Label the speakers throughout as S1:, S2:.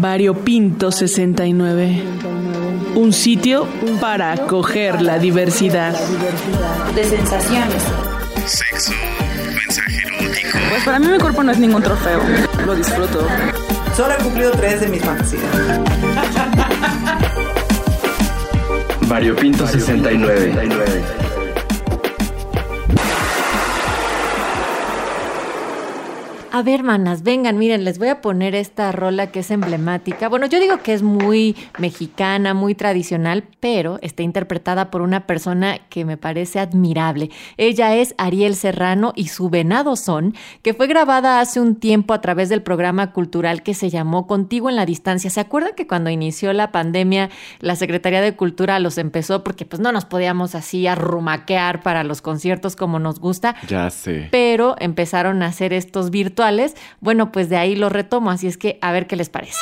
S1: Variopinto 69. Un sitio para acoger la diversidad.
S2: De sensaciones.
S3: Sexo, mensaje erótico.
S4: Pues para mí mi cuerpo no es ningún trofeo. Lo disfruto.
S5: Solo he cumplido tres de mis fantasías.
S6: Variopinto 69.
S7: A ver, hermanas, vengan, miren, les voy a poner esta rola que es emblemática. Bueno, yo digo que es muy mexicana, muy tradicional, pero está interpretada por una persona que me parece admirable. Ella es Ariel Serrano y su Venado Son, que fue grabada hace un tiempo a través del programa cultural que se llamó Contigo en la Distancia. ¿Se acuerdan que cuando inició la pandemia la Secretaría de Cultura los empezó porque pues no nos podíamos así arrumaquear para los conciertos como nos gusta?
S8: Ya sé.
S7: Pero empezaron a hacer estos virtuales bueno, pues de ahí lo retomo, así es que a ver qué les parece.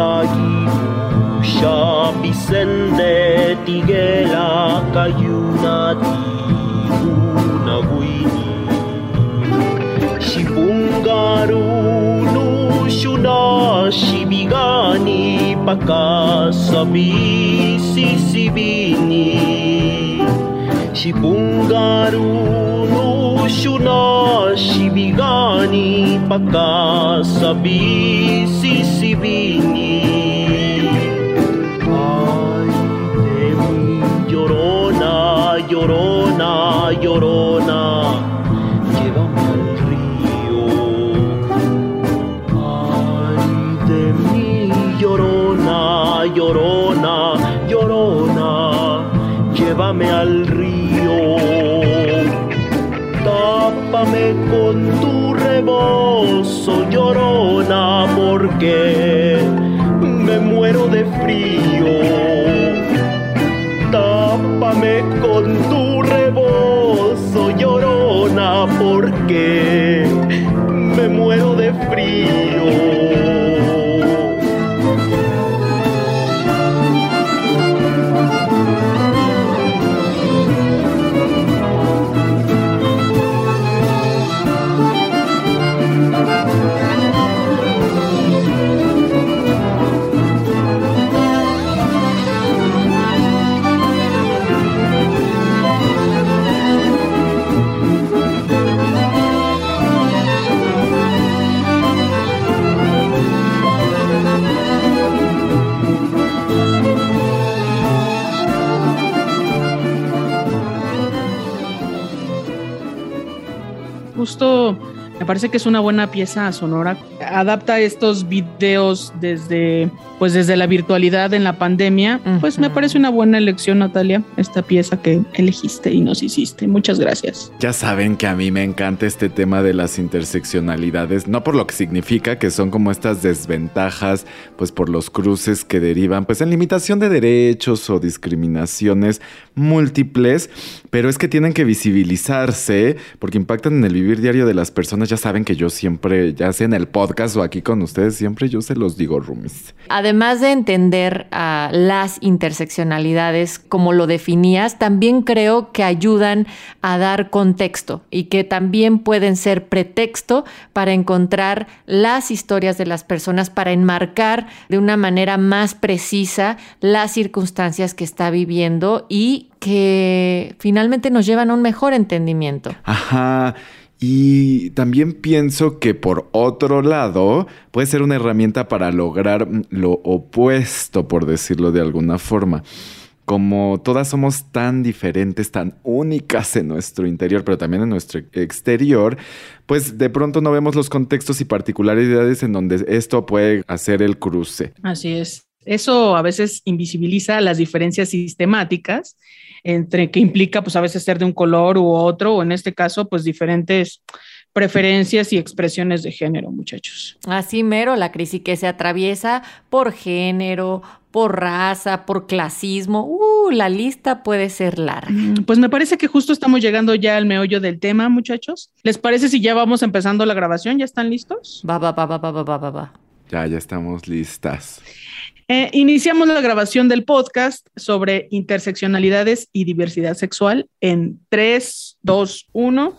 S9: Curiagi Usha Vicente Tiguela Cayuna Tiguna Guini Shipungaru Nushuna Shibigani Pakasabi Sisibini Shipungaru no shuna shibigani pakasabi sisibini llorona, llorona, Llévame al río. Ay de mi llorona, llorona, llorona Llévame al río. Tápame con tu rebozo llorona porque porque
S1: parece que es una buena pieza sonora. Adapta estos videos desde pues desde la virtualidad en la pandemia, pues me parece una buena elección, Natalia, esta pieza que elegiste y nos hiciste. Muchas gracias.
S8: Ya saben que a mí me encanta este tema de las interseccionalidades, no por lo que significa que son como estas desventajas, pues por los cruces que derivan, pues en limitación de derechos o discriminaciones múltiples, pero es que tienen que visibilizarse porque impactan en el vivir diario de las personas. Ya saben que yo siempre, ya sea en el podcast o aquí con ustedes, siempre yo se los digo, Rumis
S7: además de entender a las interseccionalidades como lo definías, también creo que ayudan a dar contexto y que también pueden ser pretexto para encontrar las historias de las personas, para enmarcar de una manera más precisa las circunstancias que está viviendo y que finalmente nos llevan a un mejor entendimiento.
S8: Ajá. Y también pienso que por otro lado puede ser una herramienta para lograr lo opuesto, por decirlo de alguna forma. Como todas somos tan diferentes, tan únicas en nuestro interior, pero también en nuestro exterior, pues de pronto no vemos los contextos y particularidades en donde esto puede hacer el cruce.
S1: Así es. Eso a veces invisibiliza las diferencias sistemáticas entre que implica pues a veces ser de un color u otro o en este caso pues diferentes preferencias y expresiones de género, muchachos.
S7: Así mero, la crisis que se atraviesa por género, por raza, por clasismo. Uh, la lista puede ser larga.
S1: Mm, pues me parece que justo estamos llegando ya al meollo del tema, muchachos. ¿Les parece si ya vamos empezando la grabación? ¿Ya están listos?
S7: Va, va, va, va, va, va, va, va.
S8: Ya, ya estamos listas.
S1: Eh, iniciamos la grabación del podcast sobre interseccionalidades y diversidad sexual en 3, 2, 1.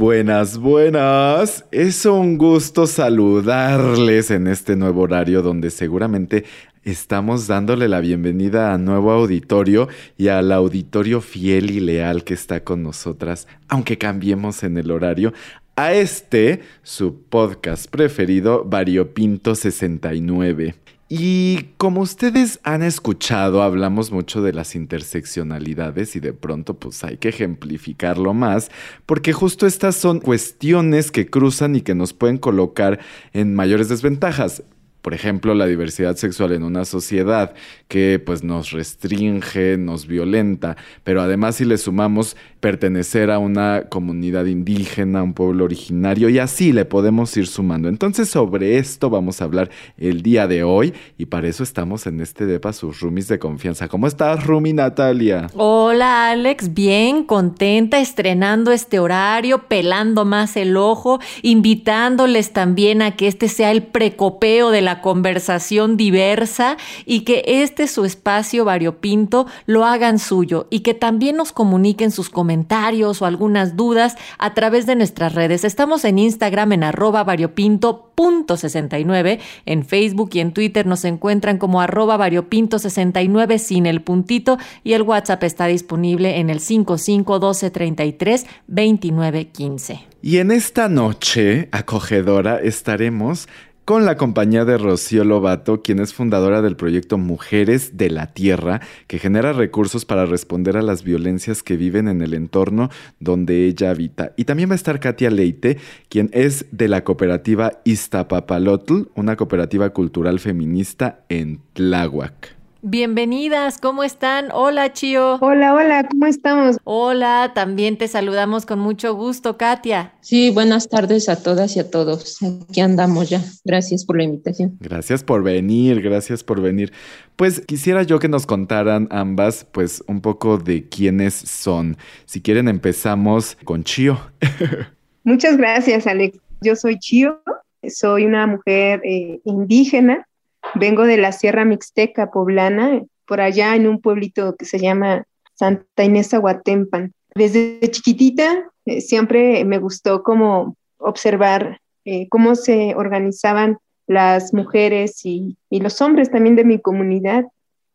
S8: Buenas, buenas. Es un gusto saludarles en este nuevo horario donde seguramente estamos dándole la bienvenida a nuevo auditorio y al auditorio fiel y leal que está con nosotras, aunque cambiemos en el horario, a este, su podcast preferido, Variopinto 69. Y como ustedes han escuchado, hablamos mucho de las interseccionalidades y de pronto pues hay que ejemplificarlo más, porque justo estas son cuestiones que cruzan y que nos pueden colocar en mayores desventajas. Por ejemplo, la diversidad sexual en una sociedad que pues nos restringe, nos violenta, pero además si le sumamos pertenecer a una comunidad indígena, un pueblo originario y así le podemos ir sumando. Entonces sobre esto vamos a hablar el día de hoy y para eso estamos en este DEPA sus roomies de confianza. ¿Cómo estás, Rumi Natalia?
S7: Hola Alex, bien contenta estrenando este horario, pelando más el ojo, invitándoles también a que este sea el precopeo de la conversación diversa y que este su espacio variopinto lo hagan suyo y que también nos comuniquen sus comentarios o algunas dudas a través de nuestras redes. Estamos en Instagram en arroba variopinto.69, en Facebook y en Twitter nos encuentran como arroba variopinto69 sin el puntito y el WhatsApp está disponible en el 55 12 33 29 15.
S8: Y en esta noche acogedora estaremos con la compañía de Rocío Lobato, quien es fundadora del proyecto Mujeres de la Tierra, que genera recursos para responder a las violencias que viven en el entorno donde ella habita. Y también va a estar Katia Leite, quien es de la cooperativa Iztapapalotl, una cooperativa cultural feminista en Tláhuac.
S7: Bienvenidas, ¿cómo están? Hola, Chio.
S10: Hola, hola, ¿cómo estamos?
S7: Hola, también te saludamos con mucho gusto, Katia.
S10: Sí, buenas tardes a todas y a todos. Aquí andamos ya. Gracias por la invitación.
S8: Gracias por venir, gracias por venir. Pues quisiera yo que nos contaran ambas, pues un poco de quiénes son. Si quieren empezamos con Chio.
S10: Muchas gracias, Alex. Yo soy Chio, soy una mujer eh, indígena Vengo de la Sierra Mixteca poblana, por allá en un pueblito que se llama Santa Inés Aguatempan. Desde chiquitita eh, siempre me gustó como observar eh, cómo se organizaban las mujeres y, y, los hombres también de mi comunidad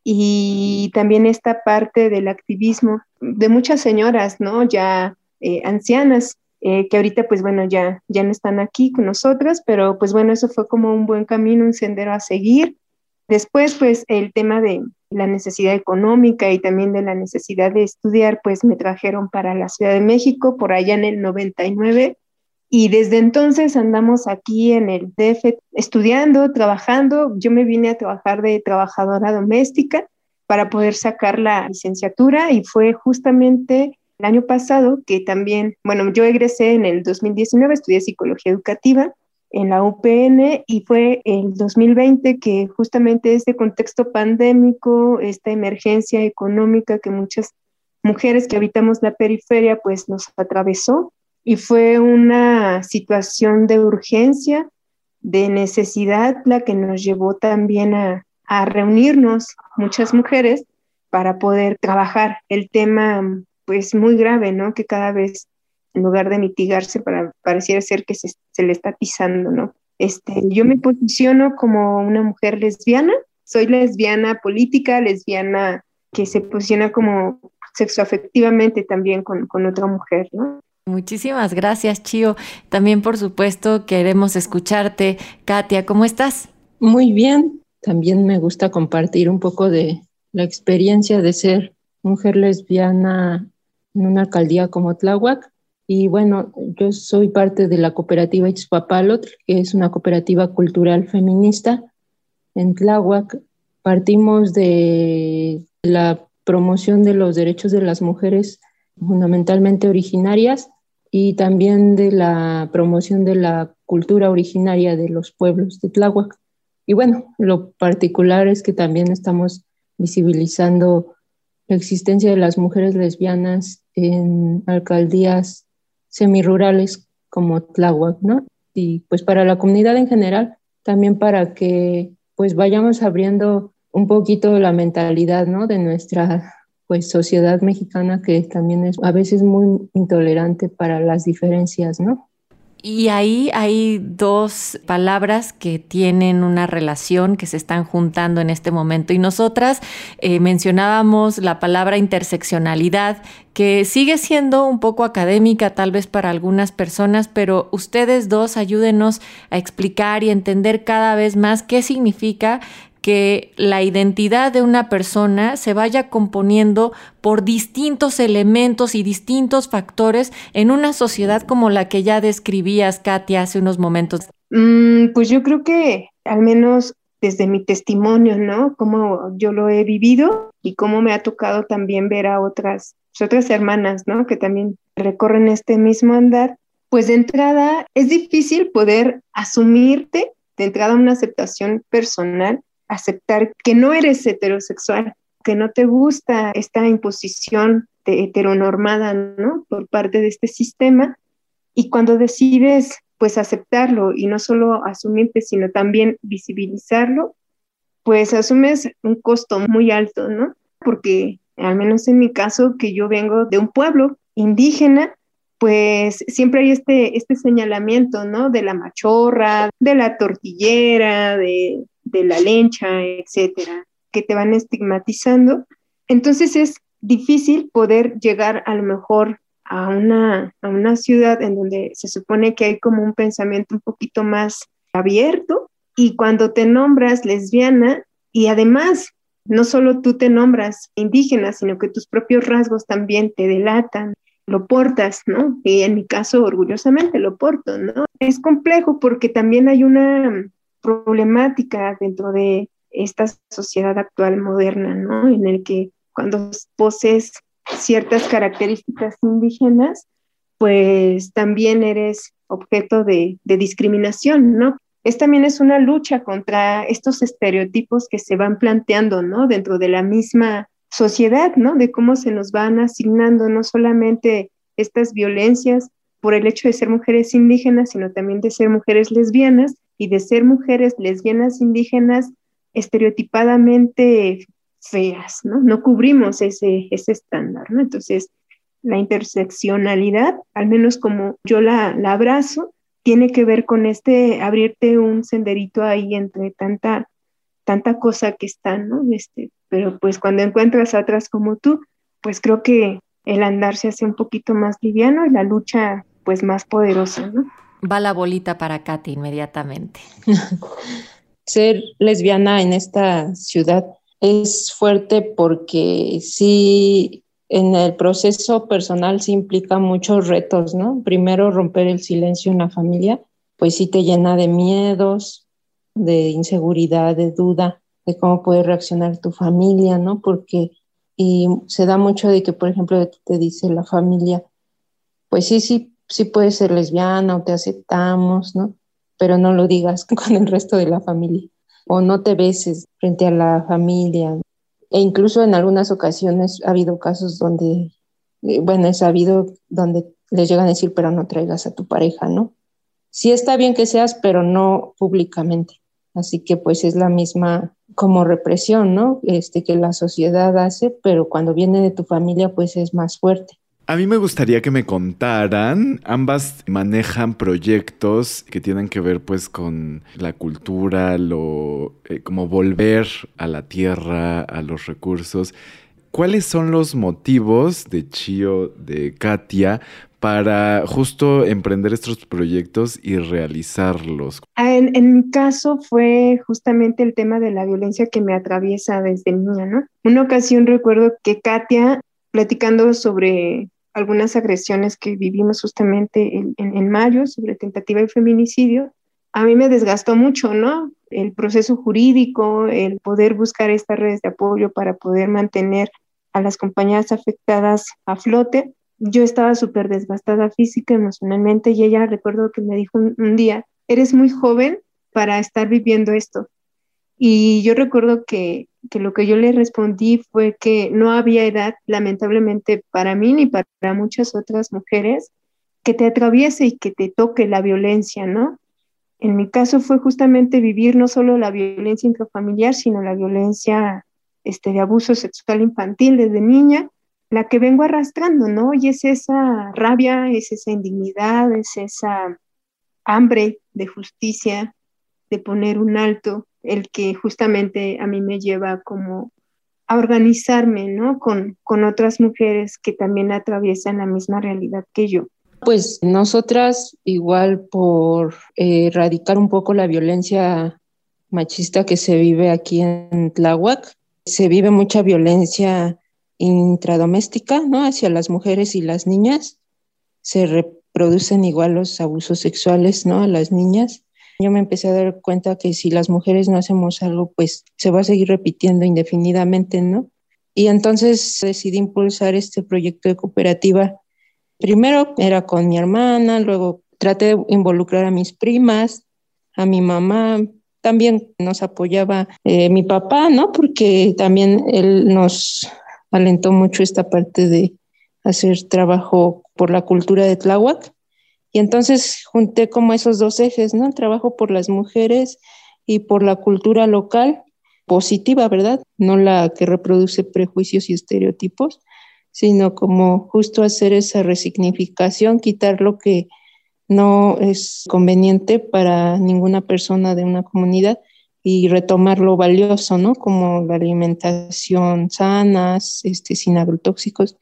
S10: y también esta parte del activismo de muchas señoras, ¿no? Ya eh, ancianas eh, que ahorita pues bueno ya, ya no están aquí con nosotras, pero pues bueno, eso fue como un buen camino, un sendero a seguir. Después pues el tema de la necesidad económica y también de la necesidad de estudiar pues me trajeron para la Ciudad de México por allá en el 99 y desde entonces andamos aquí en el DF estudiando, trabajando. Yo me vine a trabajar de trabajadora doméstica para poder sacar la licenciatura y fue justamente el año pasado, que también, bueno, yo egresé en el 2019, estudié psicología educativa en la UPN y fue el 2020 que justamente este contexto pandémico, esta emergencia económica que muchas mujeres que habitamos la periferia pues nos atravesó y fue una situación de urgencia, de necesidad la que nos llevó también a, a reunirnos muchas mujeres para poder trabajar el tema pues muy grave, ¿no? Que cada vez en lugar de mitigarse para, pareciera ser que se, se, le está pisando, ¿no? Este, yo me posiciono como una mujer lesbiana, soy lesbiana política, lesbiana que se posiciona como sexoafectivamente también con, con otra mujer, ¿no?
S7: Muchísimas gracias, Chio. También, por supuesto, queremos escucharte. Katia, ¿cómo estás?
S11: Muy bien. También me gusta compartir un poco de la experiencia de ser mujer lesbiana en una alcaldía como Tláhuac Y bueno, yo soy parte de la cooperativa Itzpapalot, que es una cooperativa cultural feminista en Tláhuac. Partimos de la promoción de los derechos de las mujeres fundamentalmente originarias y también de la promoción de la cultura originaria de los pueblos de Tláhuac. Y bueno, lo particular es que también estamos visibilizando la existencia de las mujeres lesbianas en alcaldías semirurales como Tláhuac, ¿no? Y pues para la comunidad en general, también para que pues vayamos abriendo un poquito la mentalidad, ¿no? De nuestra pues sociedad mexicana que también es a veces muy intolerante para las diferencias, ¿no?
S7: Y ahí hay dos palabras que tienen una relación, que se están juntando en este momento. Y nosotras eh, mencionábamos la palabra interseccionalidad, que sigue siendo un poco académica tal vez para algunas personas, pero ustedes dos ayúdenos a explicar y entender cada vez más qué significa que la identidad de una persona se vaya componiendo por distintos elementos y distintos factores en una sociedad como la que ya describías, Katia, hace unos momentos?
S10: Mm, pues yo creo que al menos desde mi testimonio, ¿no? Cómo yo lo he vivido y cómo me ha tocado también ver a otras, pues, otras hermanas, ¿no? Que también recorren este mismo andar. Pues de entrada es difícil poder asumirte de entrada una aceptación personal aceptar que no eres heterosexual, que no te gusta esta imposición de heteronormada, ¿no? Por parte de este sistema. Y cuando decides, pues, aceptarlo y no solo asumirte, sino también visibilizarlo, pues asumes un costo muy alto, ¿no? Porque, al menos en mi caso, que yo vengo de un pueblo indígena, pues siempre hay este, este señalamiento, ¿no? De la machorra, de la tortillera, de de la lencha, etcétera, que te van estigmatizando. Entonces es difícil poder llegar a lo mejor a una, a una ciudad en donde se supone que hay como un pensamiento un poquito más abierto y cuando te nombras lesbiana y además no solo tú te nombras indígena, sino que tus propios rasgos también te delatan, lo portas, ¿no? Y en mi caso, orgullosamente lo porto, ¿no? Es complejo porque también hay una problemática dentro de esta sociedad actual moderna, ¿no? En el que cuando posees ciertas características indígenas, pues también eres objeto de, de, discriminación, ¿no? Es también es una lucha contra estos estereotipos que se van planteando, ¿no? Dentro de la misma sociedad, ¿no? De cómo se nos van asignando no solamente estas violencias por el hecho de ser mujeres indígenas, sino también de ser mujeres lesbianas, y de ser mujeres lesbianas indígenas estereotipadamente feas, ¿no? No cubrimos ese, ese estándar, ¿no? Entonces, la interseccionalidad, al menos como yo la, la abrazo, tiene que ver con este abrirte un senderito ahí entre tanta, tanta cosa que está, ¿no? Este, pero pues cuando encuentras a otras como tú, pues creo que el andar se hace un poquito más liviano y la lucha pues más poderosa, ¿no?
S7: Va la bolita para Katy inmediatamente.
S11: Ser lesbiana en esta ciudad es fuerte porque sí, en el proceso personal sí implica muchos retos, ¿no? Primero, romper el silencio en la familia, pues sí te llena de miedos, de inseguridad, de duda, de cómo puede reaccionar tu familia, ¿no? Porque y se da mucho de que, por ejemplo, te dice la familia, pues sí, sí, sí puedes ser lesbiana o te aceptamos, ¿no? Pero no lo digas con el resto de la familia o no te beses frente a la familia. E incluso en algunas ocasiones ha habido casos donde, eh, bueno, es sabido donde les llegan a decir, pero no traigas a tu pareja, ¿no? Sí está bien que seas, pero no públicamente. Así que pues es la misma como represión, ¿no? Este que la sociedad hace, pero cuando viene de tu familia pues es más fuerte.
S8: A mí me gustaría que me contaran, ambas manejan proyectos que tienen que ver pues con la cultura, lo eh, como volver a la tierra, a los recursos. ¿Cuáles son los motivos de Chio, de Katia, para justo emprender estos proyectos y realizarlos?
S10: Ah, en, en, mi caso fue justamente el tema de la violencia que me atraviesa desde niña, ¿no? Una ocasión recuerdo que Katia, platicando sobre algunas agresiones que vivimos justamente en, en, mayo sobre tentativa de feminicidio, a mí me desgastó mucho, ¿no? El proceso jurídico, el poder buscar estas redes de apoyo para poder mantener a las compañeras afectadas a flote. Yo estaba súper desgastada física, emocionalmente, y ella recuerdo que me dijo un día, eres muy joven para estar viviendo esto. Y yo recuerdo que, que, lo que yo le respondí fue que no había edad, lamentablemente, para mí ni para muchas otras mujeres, que te atraviese y que te toque la violencia, ¿no? En mi caso fue justamente vivir no solo la violencia intrafamiliar, sino la violencia este, de abuso sexual infantil desde niña, la que vengo arrastrando, ¿no? Y es esa rabia, es esa indignidad, es esa hambre de justicia, de poner un alto, el que justamente a mí me lleva como a organizarme, ¿no? Con, con otras mujeres que también atraviesan la misma realidad que yo.
S11: Pues nosotras, igual por eh, erradicar un poco la violencia machista que se vive aquí en Tláhuac, se vive mucha violencia intradoméstica, ¿no? Hacia las mujeres y las niñas. Se reproducen igual los abusos sexuales, ¿no? A las niñas. Yo me empecé a dar cuenta que si las mujeres no hacemos algo, pues se va a seguir repitiendo indefinidamente, ¿no? Y entonces decidí impulsar este proyecto de cooperativa. Primero era con mi hermana, luego traté de involucrar a mis primas, a mi mamá, también nos apoyaba eh, mi papá, ¿no? Porque también él nos alentó mucho esta parte de hacer trabajo por la cultura de Tláhuac. Y entonces junté como esos dos ejes, ¿no? El trabajo por las mujeres y por la cultura local positiva, ¿verdad? No la que reproduce prejuicios y estereotipos, sino como justo hacer esa resignificación, quitar lo que no es conveniente para ninguna persona de una comunidad y retomar lo valioso, ¿no? Como la alimentación sana, este, sin agrotóxicos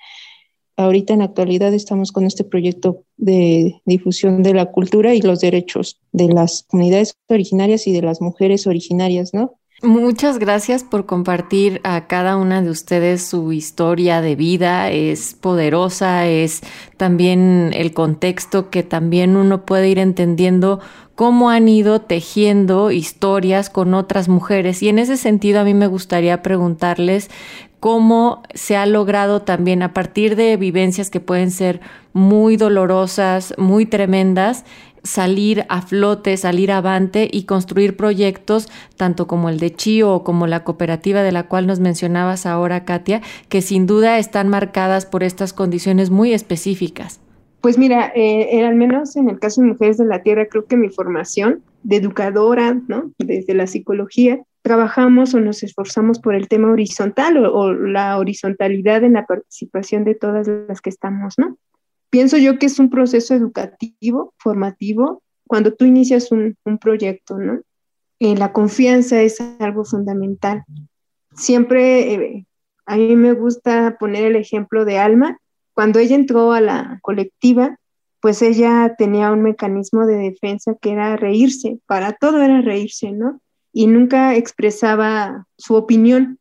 S11: ahorita en la actualidad estamos con este proyecto de difusión de la cultura y los derechos de las comunidades originarias y de las mujeres originarias, ¿no?
S7: Muchas gracias por compartir a cada una de ustedes su historia de vida. Es poderosa, es también el contexto que también uno puede ir entendiendo cómo han ido tejiendo historias con otras mujeres. Y en ese sentido a mí me gustaría preguntarles cómo se ha logrado también a partir de vivencias que pueden ser muy dolorosas, muy tremendas, salir a flote, salir avante y construir proyectos, tanto como el de Chio o como la cooperativa de la cual nos mencionabas ahora, Katia, que sin duda están marcadas por estas condiciones muy específicas.
S10: Pues mira, eh, al menos en el caso de Mujeres de la Tierra, creo que mi formación de educadora, ¿no? Desde la psicología, trabajamos o nos esforzamos por el tema horizontal o, la horizontalidad en la participación de todas las que estamos, ¿no? Pienso yo que es un proceso educativo, formativo, cuando tú inicias un, proyecto, ¿no? Eh, la confianza es algo fundamental. Siempre eh, a mí me gusta poner el ejemplo de Alma. Cuando ella entró a la colectiva, pues ella tenía un mecanismo de defensa que era reírse, para todo era reírse, ¿no? y nunca expresaba su opinión.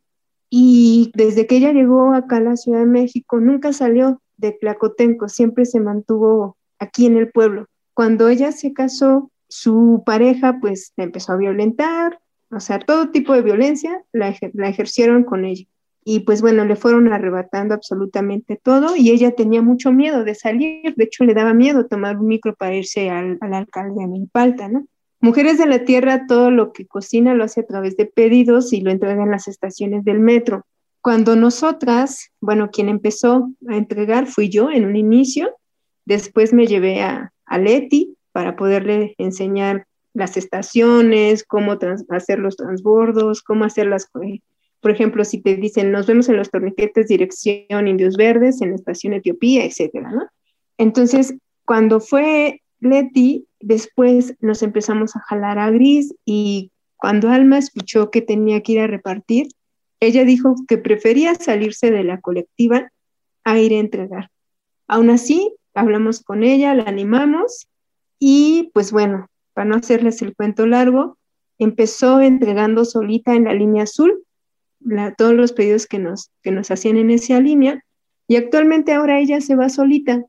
S10: Y desde que ella llegó acá a la Ciudad de México, nunca salió de Tlacotenco, siempre se mantuvo aquí en el pueblo. Cuando ella se casó, su pareja pues la empezó a violentar, o sea, todo tipo de violencia la, la ejercieron con ella. Y pues bueno, le fueron arrebatando absolutamente todo y ella tenía mucho miedo de salir, de hecho le daba miedo tomar un micro para irse al, al alcalde a Milpalta, ¿no? Mujeres de la Tierra todo lo que cocina lo hace a través de pedidos y lo entrega en las estaciones del metro. Cuando nosotras, bueno, quien empezó a entregar fui yo en un inicio, después me llevé a, a Leti para poderle enseñar las estaciones, cómo hacer los transbordos, cómo hacer las... Por ejemplo, si te dicen, nos vemos en los torniquetes dirección Indios Verdes, en la estación Etiopía, etcétera, ¿no? Entonces, cuando fue Leti, después nos empezamos a jalar a Gris y cuando Alma escuchó que tenía que ir a repartir, ella dijo que prefería salirse de la colectiva a ir a entregar. Aún así, hablamos con ella, la animamos y pues bueno, para no hacerles el cuento largo, empezó entregando solita en la línea azul todos los pedidos que nos, que nos hacían en esa línea Y actualmente ahora ella se va solita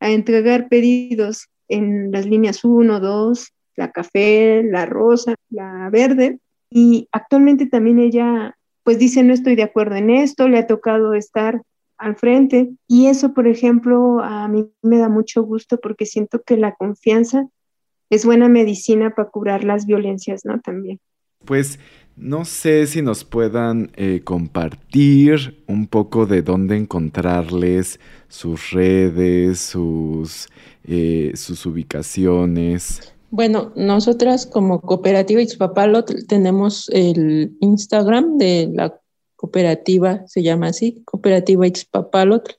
S10: a entregar pedidos en las líneas 1, 2, la café, la rosa, la verde. Y actualmente también ella pues dice no estoy de acuerdo en esto, le ha tocado estar al frente. Y eso, por ejemplo, a mí me da mucho gusto porque siento que la confianza es buena medicina para curar las violencias, ¿no? También.
S8: Pues no sé si nos puedan eh, compartir un poco de dónde encontrarles, sus redes, sus, eh, sus ubicaciones.
S11: Bueno, nosotras como Cooperativa Ixpapalotl tenemos el Instagram de la cooperativa, se llama así, Cooperativa Ixpapalotl,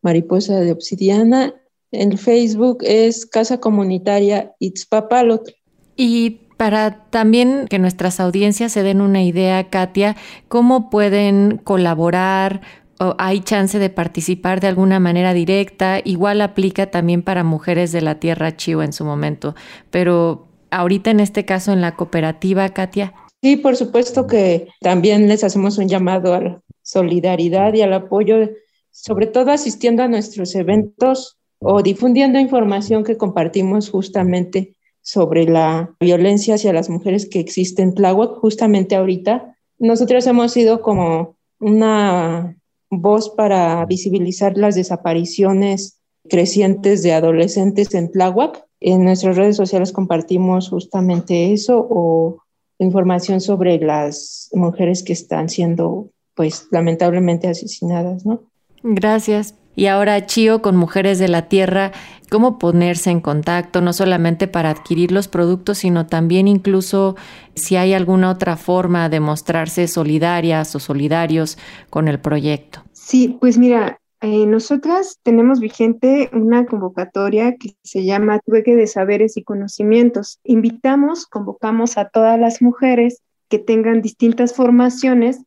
S11: Mariposa de Obsidiana. El Facebook es Casa Comunitaria Ixpapalotl.
S7: Y para también que nuestras audiencias se den una idea, Katia, ¿cómo pueden colaborar? ¿O ¿Hay chance de participar de alguna manera directa? Igual aplica también para mujeres de la Tierra Chivo en su momento, pero ahorita en este caso en la cooperativa, Katia.
S11: Sí, por supuesto que también les hacemos un llamado a la solidaridad y al apoyo, sobre todo asistiendo a nuestros eventos o difundiendo información que compartimos justamente sobre la violencia hacia las mujeres que existe en Tláhuac justamente ahorita. Nosotros hemos sido como una voz para visibilizar las desapariciones crecientes de adolescentes en Tláhuac. En nuestras redes sociales compartimos justamente eso o información sobre las mujeres que están siendo, pues, lamentablemente asesinadas, ¿no?
S7: Gracias. Y ahora, Chio, con Mujeres de la Tierra, ¿cómo ponerse en contacto, no solamente para adquirir los productos, sino también incluso si hay alguna otra forma de mostrarse solidarias o solidarios con el proyecto?
S10: Sí, pues mira, eh, nosotras tenemos vigente una convocatoria que se llama Trueque de Saberes y Conocimientos. Invitamos, convocamos a todas las mujeres que tengan distintas formaciones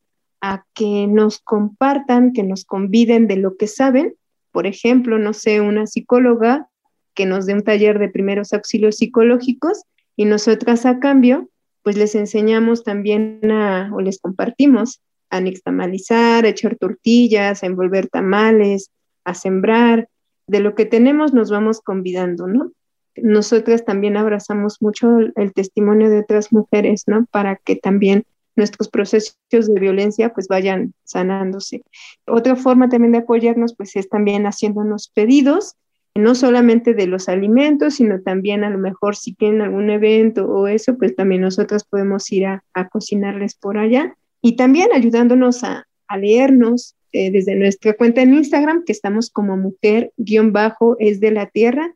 S10: a que nos compartan, que nos conviden de lo que saben. Por ejemplo, no sé, una psicóloga que nos dé un taller de primeros auxilios psicológicos y nosotras a cambio, pues les enseñamos también a, o les compartimos a nixtamalizar, a echar tortillas, a envolver tamales, a sembrar. De lo que tenemos nos vamos convidando, ¿no? Nosotras también abrazamos mucho el testimonio de otras mujeres, ¿no? Para que también nuestros procesos de violencia pues vayan sanándose. Otra forma también de apoyarnos pues es también haciéndonos pedidos, no solamente de los alimentos, sino también a lo mejor si tienen algún evento o eso, pues también nosotros podemos ir a, cocinarles por allá y también ayudándonos a, leernos eh, desde nuestra cuenta en Instagram, que estamos como mujer-bajo es de la tierra.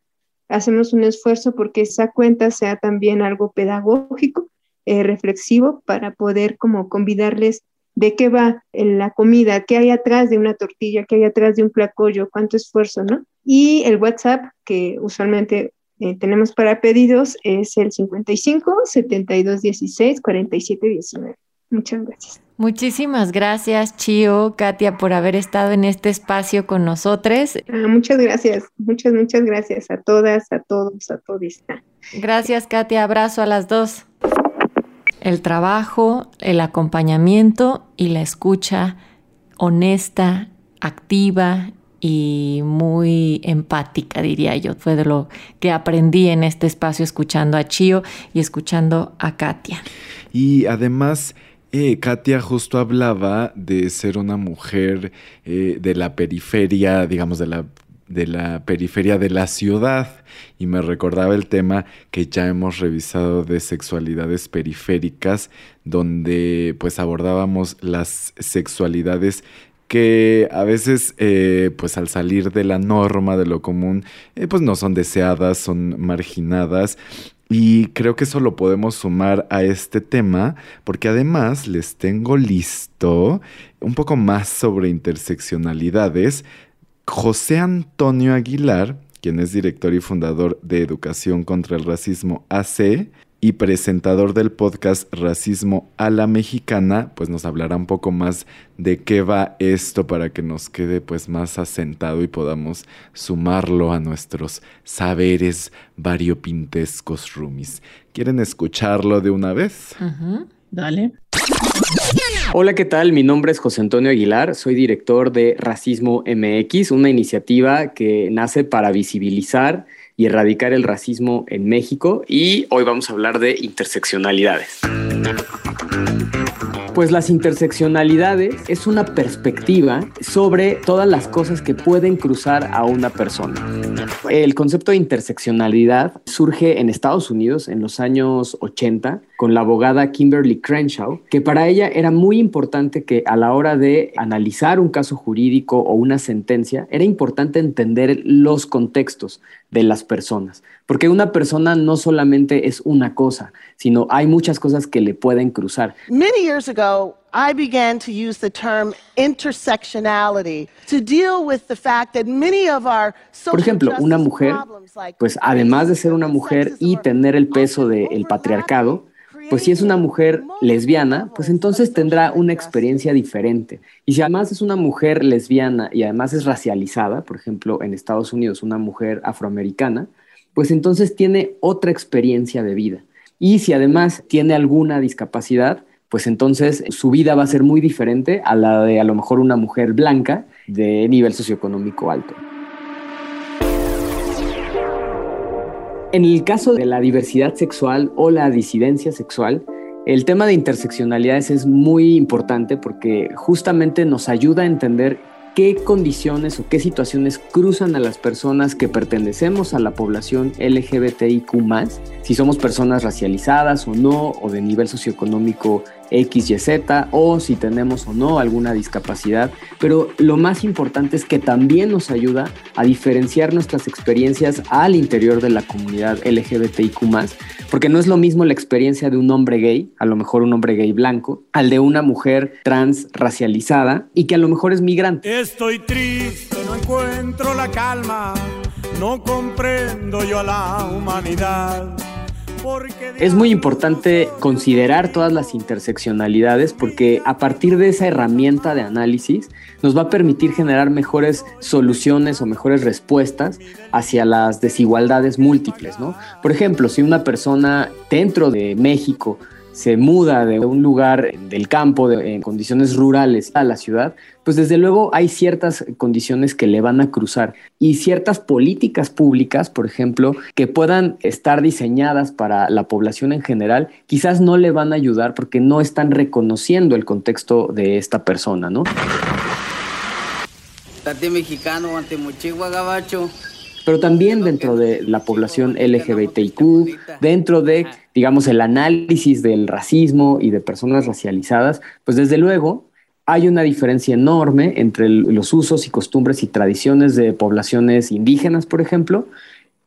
S10: Hacemos un esfuerzo porque esa cuenta sea también algo pedagógico eh, reflexivo para poder como convidarles de qué va la comida, qué hay atrás de una tortilla, qué hay atrás de un placollo, cuánto esfuerzo, ¿no? Y el WhatsApp que usualmente eh, tenemos para pedidos es el 55 72 16 47 19. Muchas gracias.
S7: Muchísimas gracias, Chio, Katia, por haber estado en este espacio con nosotros.
S10: Ah, muchas gracias, muchas, muchas gracias a todas, a todos, a todos.
S7: Gracias, Katia. Abrazo a las dos el trabajo, el acompañamiento y la escucha honesta, activa y muy empática, diría yo. Fue de lo que aprendí en este espacio escuchando a Chio y escuchando a Katia.
S8: Y además... Eh, Katia justo hablaba de ser una mujer eh, de la periferia, digamos, de la de la periferia de la ciudad y me recordaba el tema que ya hemos revisado de sexualidades periféricas donde pues abordábamos las sexualidades que a veces eh, pues al salir de la norma de lo común eh, pues no son deseadas son marginadas. Y creo que eso lo podemos sumar a este tema porque además les tengo listo un poco más sobre interseccionalidades José Antonio Aguilar, quien es director y fundador de Educación contra el Racismo AC y presentador del podcast Racismo a la Mexicana, pues nos hablará un poco más de qué va esto para que nos quede pues más asentado y podamos sumarlo a nuestros saberes variopintescos rumis. ¿Quieren escucharlo de una vez?
S1: Dale.
S12: Hola, ¿qué tal? Mi nombre es José Antonio Aguilar, soy director de Racismo MX, una iniciativa que nace para visibilizar y erradicar el racismo en México y hoy vamos a hablar de interseccionalidades. Pues las interseccionalidades es una perspectiva sobre todas las cosas que pueden cruzar a una persona. El concepto de interseccionalidad surge en Estados Unidos en los años 80 con la abogada Kimberly Crenshaw, que para ella era muy importante que a la hora de analizar un caso jurídico o una sentencia, era importante entender los contextos de las personas, porque una persona no solamente es una cosa, sino hay muchas cosas que le pueden cruzar.
S13: Many years ago, I began to use the term intersectionality to deal with the fact that many of our
S12: Por ejemplo, una mujer, pues además de ser una mujer y tener el peso del patriarcado, pues si es una mujer lesbiana, pues entonces tendrá una experiencia diferente. Y si además es una mujer lesbiana y además es racializada, por ejemplo, en Estados Unidos una mujer afroamericana, pues entonces tiene otra experiencia de vida. Y si además tiene alguna discapacidad, pues entonces su vida va a ser muy diferente a la de a lo mejor una mujer blanca de nivel socioeconómico alto. En el caso de la diversidad sexual o la disidencia sexual, el tema de interseccionalidades es muy importante porque justamente nos ayuda a entender qué condiciones o qué situaciones cruzan a las personas que pertenecemos a la población LGBTIQ, si somos personas racializadas o no, o de nivel socioeconómico X, Y, Z, o si tenemos o no alguna discapacidad. Pero lo más importante es que también nos ayuda a diferenciar nuestras experiencias al interior de la comunidad LGBTIQ, porque no es lo mismo la experiencia de un hombre gay, a lo mejor un hombre gay blanco, al de una mujer trans racializada y que a lo mejor es migrante.
S14: Estoy triste, no encuentro la calma, no comprendo yo a la humanidad.
S12: Es muy importante considerar todas las interseccionalidades porque a partir de esa herramienta de análisis nos va a permitir generar mejores soluciones o mejores respuestas hacia las desigualdades múltiples, ¿no? Por ejemplo, si una persona dentro de México se muda de un lugar del campo, en condiciones rurales, a la ciudad, pues desde luego hay ciertas condiciones que le van a cruzar y ciertas políticas públicas, por ejemplo, que puedan estar diseñadas para la población en general, quizás no le van a ayudar porque no están reconociendo el contexto de esta persona, ¿no?
S15: mexicano ante gabacho
S12: pero también dentro de la población LGBTIQ, dentro de, digamos, el análisis del racismo y de personas racializadas, pues desde luego hay una diferencia enorme entre los usos y costumbres y tradiciones de poblaciones indígenas, por ejemplo,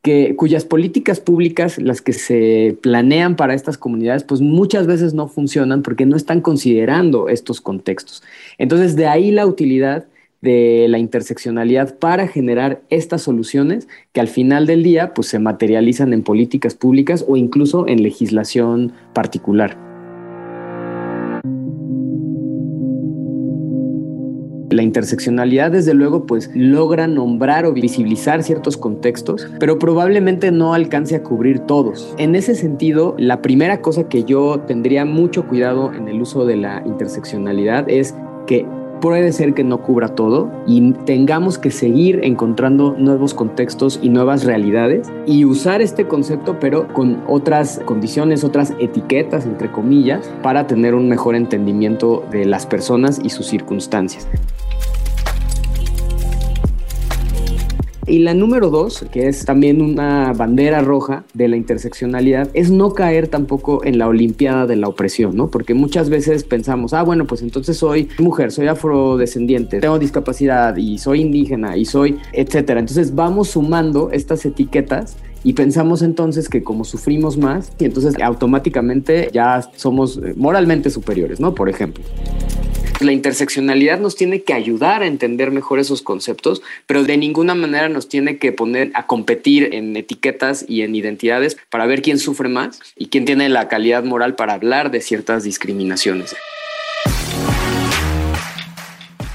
S12: que, cuyas políticas públicas, las que se planean para estas comunidades, pues muchas veces no funcionan porque no están considerando estos contextos. Entonces, de ahí la utilidad de la interseccionalidad para generar estas soluciones que al final del día pues se materializan en políticas públicas o incluso en legislación particular. La interseccionalidad, desde luego, pues logra nombrar o visibilizar ciertos contextos, pero probablemente no alcance a cubrir todos. En ese sentido, la primera cosa que yo tendría mucho cuidado en el uso de la interseccionalidad es que puede ser que no cubra todo y tengamos que seguir encontrando nuevos contextos y nuevas realidades y usar este concepto pero con otras condiciones, otras etiquetas entre comillas para tener un mejor entendimiento de las personas y sus circunstancias. Y la número dos, que es también una bandera roja de la interseccionalidad, es no caer tampoco en la olimpiada de la opresión, ¿no? Porque muchas veces pensamos, ah, bueno, pues entonces soy mujer, soy afrodescendiente, tengo discapacidad y soy indígena y soy, etcétera. Entonces vamos sumando estas etiquetas y pensamos entonces que como sufrimos más, y entonces automáticamente ya somos moralmente superiores, ¿no? Por ejemplo la interseccionalidad nos tiene que ayudar a entender mejor esos conceptos, pero de ninguna manera nos tiene que poner a competir en etiquetas y en identidades para ver quién sufre más y quién tiene la calidad moral para hablar de ciertas discriminaciones.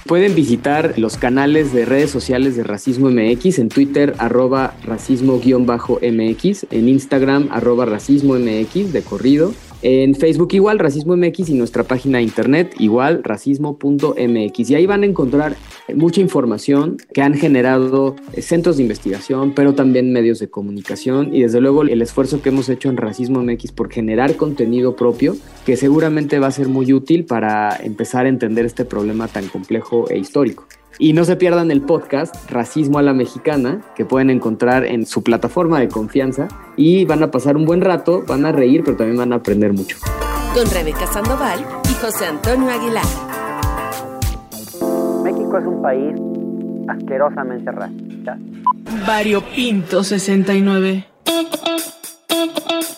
S12: Pueden visitar los canales de redes sociales de Racismo MX en Twitter arroba racismo-mx, en Instagram arroba racismo MX de corrido En Facebook igual, Racismo MX y nuestra página de internet igual, racismo.mx. Y ahí van a encontrar mucha información que han generado eh, centros de investigación, pero también medios de comunicación y desde luego el esfuerzo que hemos hecho en Racismo MX por generar contenido propio que seguramente va a ser muy útil para empezar a entender este problema tan complejo e histórico. Y no se pierdan el podcast Racismo a la Mexicana, que pueden encontrar en su plataforma de confianza y van a pasar un buen rato, van a reír, pero también van a aprender mucho.
S16: Con Rebeca Sandoval y José Antonio Aguilar.
S17: México es un país asquerosamente racista.
S1: Variopinto 69.